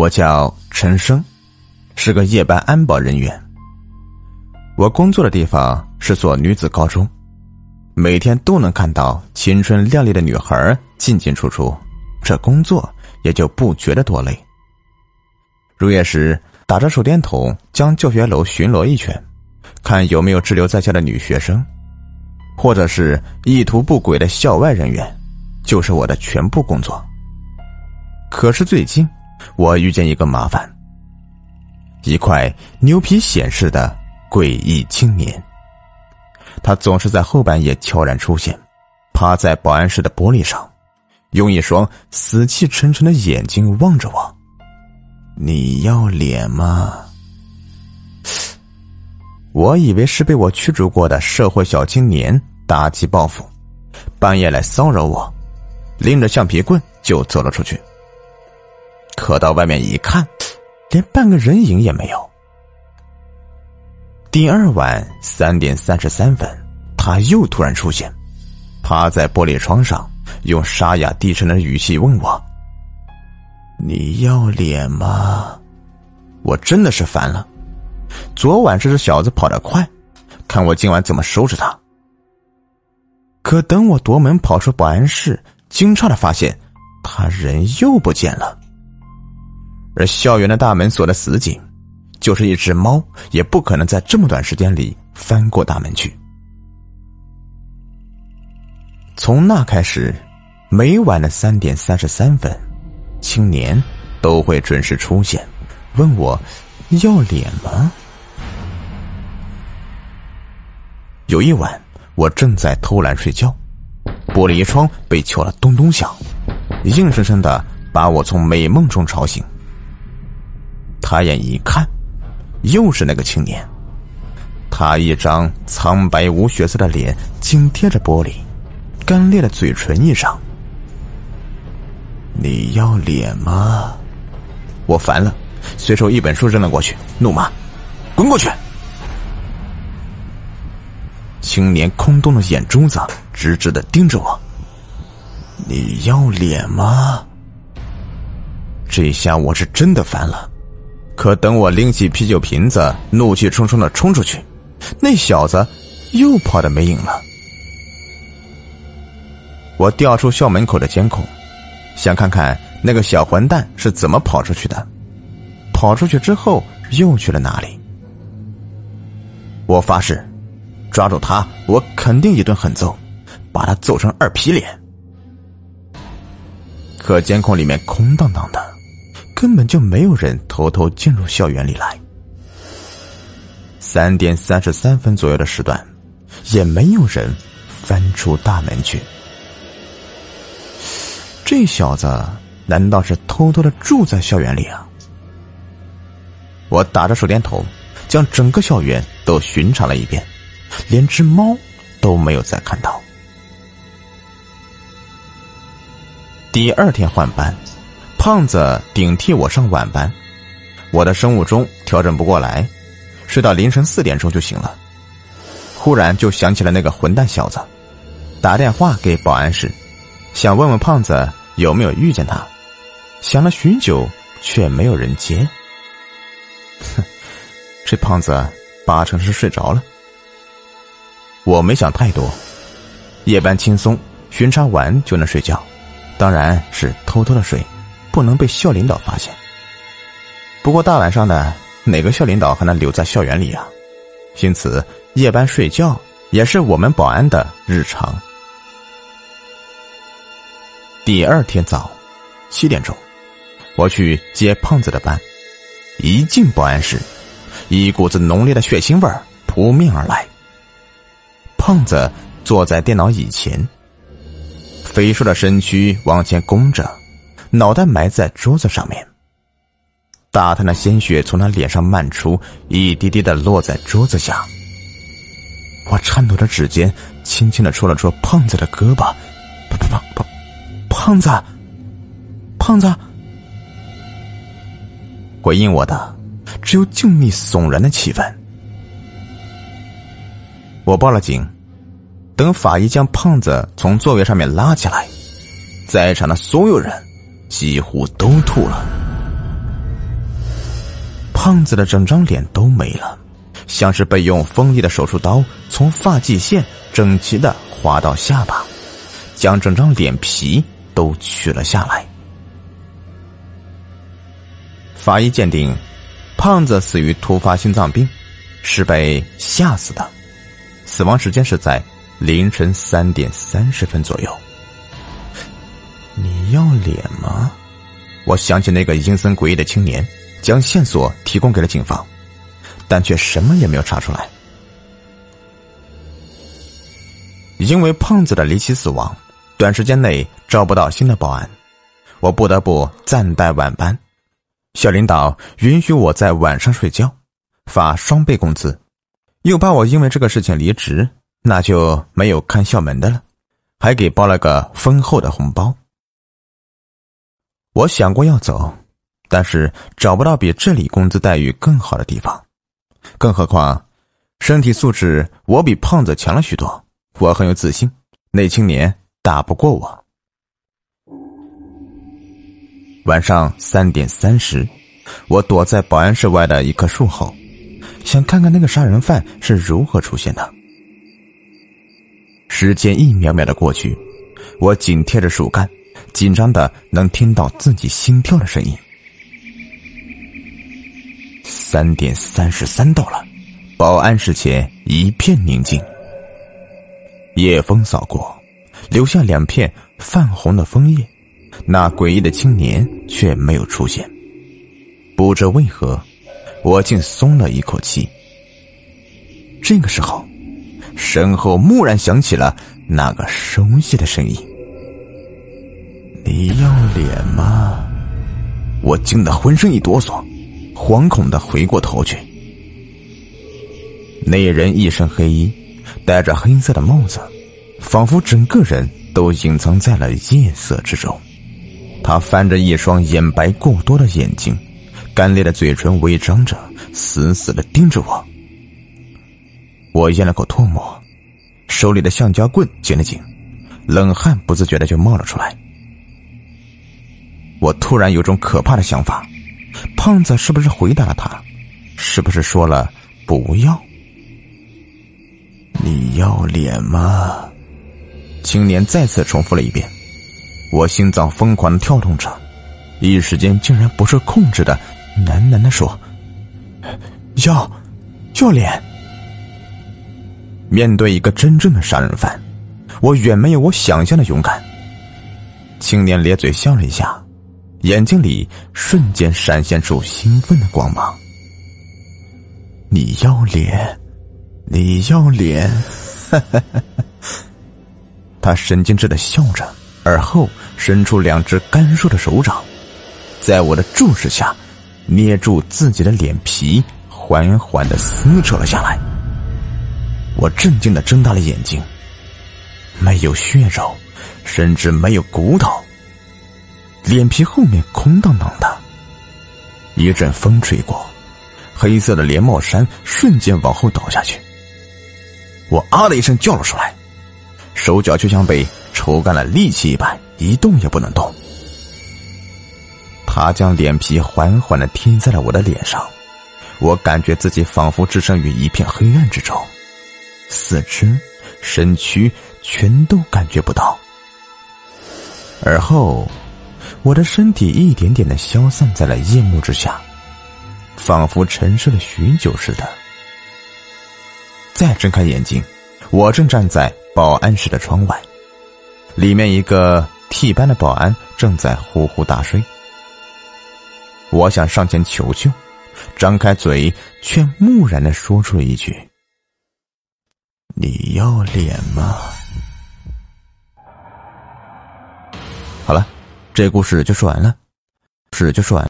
我叫陈生，是个夜班安保人员。我工作的地方是所女子高中，每天都能看到青春靓丽的女孩进进出出，这工作也就不觉得多累。入夜时，打着手电筒将教学楼巡逻一圈，看有没有滞留在校的女学生，或者是意图不轨的校外人员，就是我的全部工作。可是最近。我遇见一个麻烦，一块牛皮显示的诡异青年。他总是在后半夜悄然出现，趴在保安室的玻璃上，用一双死气沉沉的眼睛望着我。你要脸吗？我以为是被我驱逐过的社会小青年打击报复，半夜来骚扰我，拎着橡皮棍就走了出去。可到外面一看，连半个人影也没有。第二晚三点三十三分，他又突然出现，趴在玻璃窗上，用沙哑低沉的语气问我：“你要脸吗？”我真的是烦了。昨晚这只小子跑得快，看我今晚怎么收拾他。可等我夺门跑出保安室，惊诧的发现，他人又不见了。而校园的大门锁得死紧，就是一只猫也不可能在这么短时间里翻过大门去。从那开始，每晚的三点三十三分，青年都会准时出现，问我要脸吗？有一晚，我正在偷懒睡觉，玻璃窗被敲了咚咚响，硬生生的把我从美梦中吵醒。抬眼一看，又是那个青年。他一张苍白无血色的脸紧贴着玻璃，干裂的嘴唇一张。你要脸吗？我烦了，随手一本书扔了过去，怒骂：“滚过去！”青年空洞的眼珠子直直的盯着我。你要脸吗？这下我是真的烦了。可等我拎起啤酒瓶子，怒气冲冲的冲出去，那小子又跑得没影了。我调出校门口的监控，想看看那个小混蛋是怎么跑出去的，跑出去之后又去了哪里。我发誓，抓住他，我肯定一顿狠揍，把他揍成二皮脸。可监控里面空荡荡的。根本就没有人偷偷进入校园里来。三点三十三分左右的时段，也没有人翻出大门去。这小子难道是偷偷的住在校园里啊？我打着手电筒，将整个校园都巡查了一遍，连只猫都没有再看到。第二天换班。胖子顶替我上晚班，我的生物钟调整不过来，睡到凌晨四点钟就醒了。忽然就想起了那个混蛋小子，打电话给保安室，想问问胖子有没有遇见他。想了许久，却没有人接。哼，这胖子八成是睡着了。我没想太多，夜班轻松，巡查完就能睡觉，当然是偷偷的睡。不能被校领导发现。不过大晚上的，哪个校领导还能留在校园里啊？因此，夜班睡觉也是我们保安的日常。第二天早，七点钟，我去接胖子的班，一进保安室，一股子浓烈的血腥味扑面而来。胖子坐在电脑椅前，肥硕的身躯往前弓着。脑袋埋在桌子上面，大滩的鲜血从他脸上漫出，一滴滴的落在桌子下。我颤抖着指尖，轻轻的戳了戳胖子的胳膊，胖胖胖，胖子，胖子。回应我的只有静谧悚然的气氛。我报了警，等法医将胖子从座位上面拉起来，在场的所有人。几乎都吐了。胖子的整张脸都没了，像是被用锋利的手术刀从发际线整齐的划到下巴，将整张脸皮都取了下来。法医鉴定，胖子死于突发心脏病，是被吓死的，死亡时间是在凌晨三点三十分左右。要脸吗？我想起那个阴森诡异的青年，将线索提供给了警方，但却什么也没有查出来。因为胖子的离奇死亡，短时间内找不到新的报案，我不得不暂代晚班。小领导允许我在晚上睡觉，发双倍工资，又怕我因为这个事情离职，那就没有看校门的了，还给包了个丰厚的红包。我想过要走，但是找不到比这里工资待遇更好的地方。更何况，身体素质我比胖子强了许多，我很有自信，那青年打不过我。晚上三点三十，我躲在保安室外的一棵树后，想看看那个杀人犯是如何出现的。时间一秒秒的过去，我紧贴着树干。紧张的能听到自己心跳的声音。三点三十三到了，保安室前一片宁静。夜风扫过，留下两片泛红的枫叶，那诡异的青年却没有出现。不知为何，我竟松了一口气。这个时候，身后蓦然响起了那个熟悉的声音。你要脸吗？我惊得浑身一哆嗦，惶恐的回过头去。那人一身黑衣，戴着黑色的帽子，仿佛整个人都隐藏在了夜色之中。他翻着一双眼白过多的眼睛，干裂的嘴唇微张着，死死的盯着我。我咽了口唾沫，手里的橡胶棍紧了紧，冷汗不自觉的就冒了出来。我突然有种可怕的想法：胖子是不是回答了他？是不是说了不要？你要脸吗？青年再次重复了一遍。我心脏疯狂的跳动着，一时间竟然不受控制的喃喃的说：“要，要脸。”面对一个真正的杀人犯，我远没有我想象的勇敢。青年咧嘴笑了一下。眼睛里瞬间闪现出兴奋的光芒。你要脸，你要脸，他神经质的笑着，而后伸出两只干瘦的手掌，在我的注视下，捏住自己的脸皮，缓缓的撕扯了下来。我震惊的睁大了眼睛，没有血肉，甚至没有骨头。脸皮后面空荡荡的，一阵风吹过，黑色的连帽衫瞬间往后倒下去。我啊的一声叫了出来，手脚就像被抽干了力气一般，一动也不能动。他将脸皮缓缓的贴在了我的脸上，我感觉自己仿佛置身于一片黑暗之中，四肢、身躯全都感觉不到，而后。我的身体一点点的消散在了夜幕之下，仿佛沉睡了许久似的。再睁开眼睛，我正站在保安室的窗外，里面一个替班的保安正在呼呼大睡。我想上前求救，张开嘴却木然的说出了一句：“你要脸吗？”好了。这故事就说完了，事就说完。